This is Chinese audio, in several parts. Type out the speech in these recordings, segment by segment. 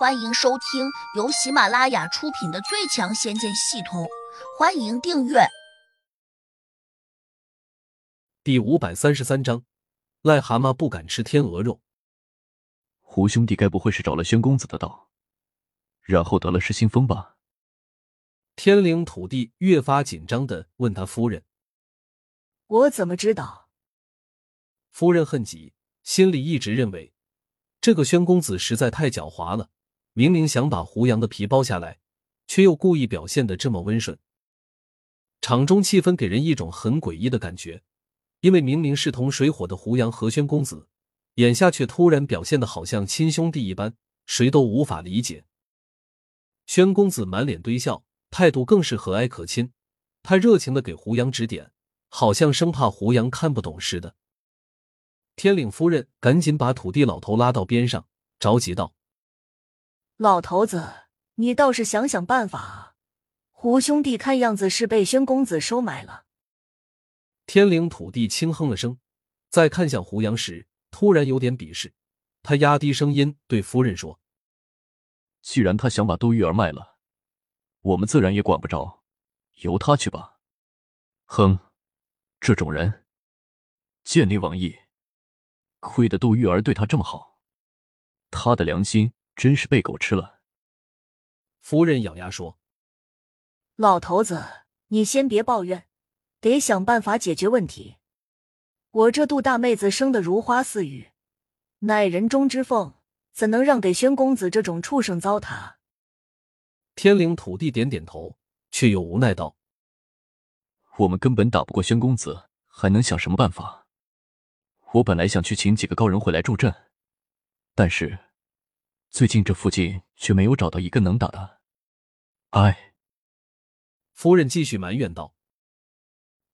欢迎收听由喜马拉雅出品的《最强仙剑系统》，欢迎订阅。第五百三十三章，癞蛤蟆不敢吃天鹅肉。胡兄弟该不会是找了宣公子的道，然后得了失心疯吧？天灵土地越发紧张的问他夫人：“我怎么知道？”夫人恨极，心里一直认为这个宣公子实在太狡猾了。明明想把胡杨的皮剥下来，却又故意表现的这么温顺。场中气氛给人一种很诡异的感觉，因为明明势同水火的胡杨和宣公子，眼下却突然表现的好像亲兄弟一般，谁都无法理解。宣公子满脸堆笑，态度更是和蔼可亲，他热情的给胡杨指点，好像生怕胡杨看不懂似的。天领夫人赶紧把土地老头拉到边上，着急道。老头子，你倒是想想办法啊。胡兄弟看样子是被宣公子收买了。天灵土地轻哼了声，在看向胡杨时，突然有点鄙视。他压低声音对夫人说：“既然他想把杜玉儿卖了，我们自然也管不着，由他去吧。”哼，这种人，见利忘义。亏得杜玉儿对他这么好，他的良心。真是被狗吃了。夫人咬牙说：“老头子，你先别抱怨，得想办法解决问题。我这杜大妹子生的如花似玉，乃人中之凤，怎能让给宣公子这种畜生糟蹋？”天灵土地点点头，却又无奈道：“我们根本打不过宣公子，还能想什么办法？我本来想去请几个高人回来助阵，但是……”最近这附近却没有找到一个能打的，哎。夫人继续埋怨道：“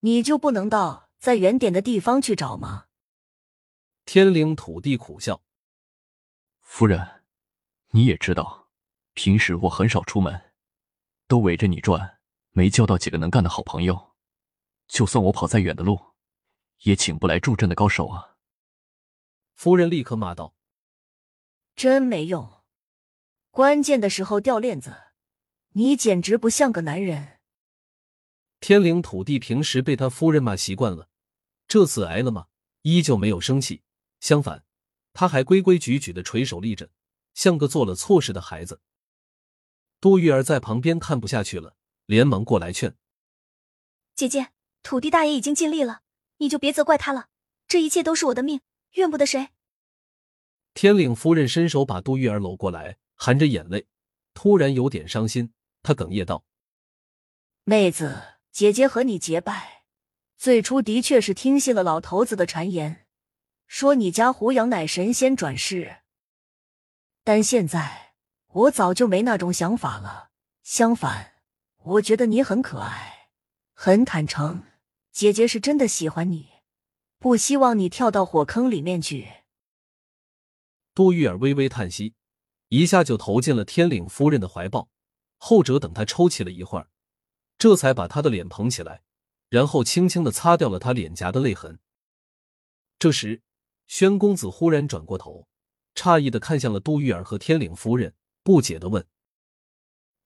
你就不能到再远点的地方去找吗？”天灵土地苦笑：“夫人，你也知道，平时我很少出门，都围着你转，没交到几个能干的好朋友。就算我跑再远的路，也请不来助阵的高手啊。”夫人立刻骂道。真没用，关键的时候掉链子，你简直不像个男人。天灵土地平时被他夫人骂习惯了，这次挨了骂，依旧没有生气，相反，他还规规矩矩的垂手立着，像个做了错事的孩子。杜玉儿在旁边看不下去了，连忙过来劝：“姐姐，土地大爷已经尽力了，你就别责怪他了。这一切都是我的命，怨不得谁。”天领夫人伸手把杜玉儿搂过来，含着眼泪，突然有点伤心。她哽咽道：“妹子，姐姐和你结拜，最初的确是听信了老头子的谗言，说你家胡杨乃神仙转世。但现在我早就没那种想法了。相反，我觉得你很可爱，很坦诚。姐姐是真的喜欢你，不希望你跳到火坑里面去。”杜玉儿微微叹息，一下就投进了天领夫人的怀抱。后者等他抽泣了一会儿，这才把他的脸捧起来，然后轻轻的擦掉了他脸颊的泪痕。这时，宣公子忽然转过头，诧异的看向了杜玉儿和天领夫人，不解的问：“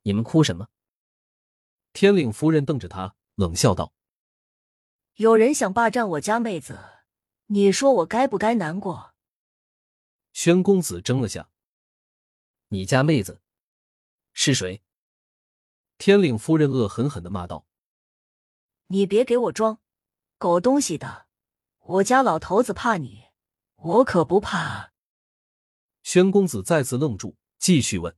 你们哭什么？”天领夫人瞪着他，冷笑道：“有人想霸占我家妹子，你说我该不该难过？”宣公子怔了下，你家妹子是谁？天领夫人恶狠狠的骂道：“你别给我装，狗东西的！我家老头子怕你，我可不怕。”宣公子再次愣住，继续问：“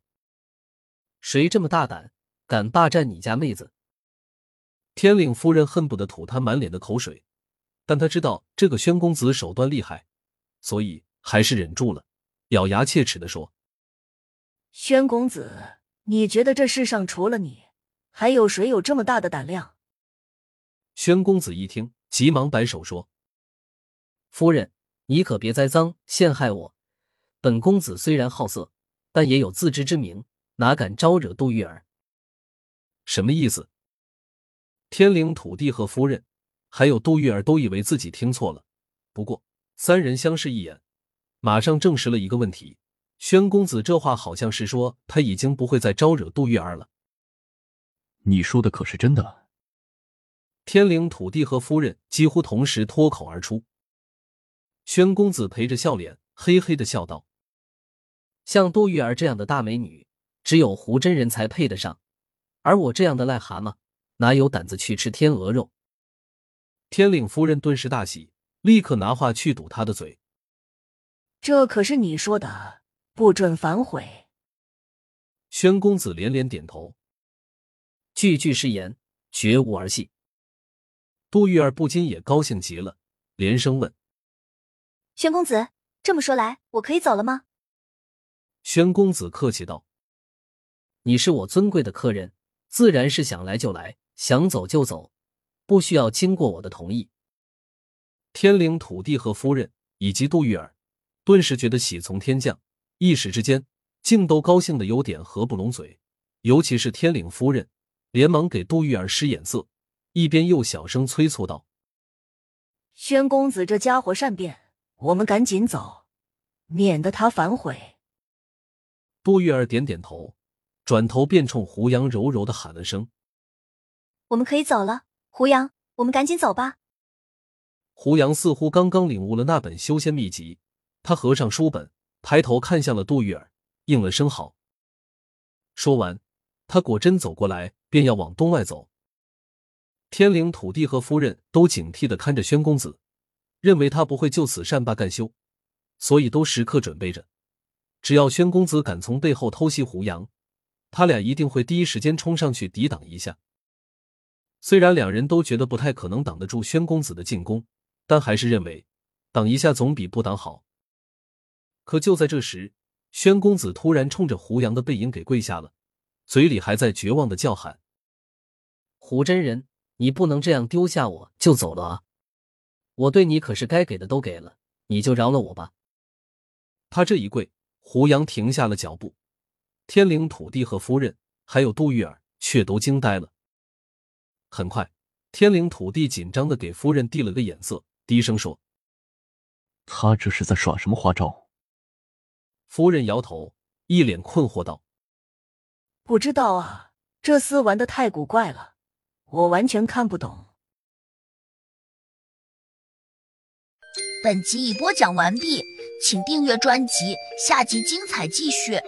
谁这么大胆，敢霸占你家妹子？”天领夫人恨不得吐他满脸的口水，但他知道这个宣公子手段厉害，所以。还是忍住了，咬牙切齿的说：“宣公子，你觉得这世上除了你，还有谁有这么大的胆量？”宣公子一听，急忙摆手说：“夫人，你可别栽赃陷害我。本公子虽然好色，但也有自知之明，哪敢招惹杜玉儿？”什么意思？天灵土地和夫人，还有杜玉儿都以为自己听错了，不过三人相视一眼。马上证实了一个问题：宣公子这话好像是说他已经不会再招惹杜玉儿了。你说的可是真的？天灵土地和夫人几乎同时脱口而出。宣公子陪着笑脸，嘿嘿的笑道：“像杜玉儿这样的大美女，只有胡真人才配得上，而我这样的癞蛤蟆，哪有胆子去吃天鹅肉？”天领夫人顿时大喜，立刻拿话去堵他的嘴：“这可是你说的，不准反悔。”宣公子连连点头，句句是言，绝无儿戏。杜玉儿不禁也高兴极了，连声问。宣公子，这么说来，我可以走了吗？宣公子客气道：“你是我尊贵的客人，自然是想来就来，想走就走，不需要经过我的同意。”天灵土地和夫人以及杜玉儿顿时觉得喜从天降，一时之间竟都高兴的有点合不拢嘴。尤其是天领夫人，连忙给杜玉儿使眼色，一边又小声催促道：“宣公子这家伙善变。”我们赶紧走，免得他反悔。杜玉儿点点头，转头便冲胡杨柔柔的喊了声：“我们可以走了。”胡杨，我们赶紧走吧。胡杨似乎刚刚领悟了那本修仙秘籍，他合上书本，抬头看向了杜玉儿，应了声好。说完，他果真走过来，便要往东外走。天灵土地和夫人都警惕的看着宣公子。认为他不会就此善罢甘休，所以都时刻准备着，只要宣公子敢从背后偷袭胡杨，他俩一定会第一时间冲上去抵挡一下。虽然两人都觉得不太可能挡得住宣公子的进攻，但还是认为挡一下总比不挡好。可就在这时，宣公子突然冲着胡杨的背影给跪下了，嘴里还在绝望的叫喊：“胡真人，你不能这样丢下我就走了啊！”我对你可是该给的都给了，你就饶了我吧。他这一跪，胡杨停下了脚步，天灵土地和夫人还有杜玉儿却都惊呆了。很快，天灵土地紧张的给夫人递了个眼色，低声说：“他这是在耍什么花招？”夫人摇头，一脸困惑道：“不知道啊，这厮玩的太古怪了，我完全看不懂。”本集已播讲完毕，请订阅专辑，下集精彩继续。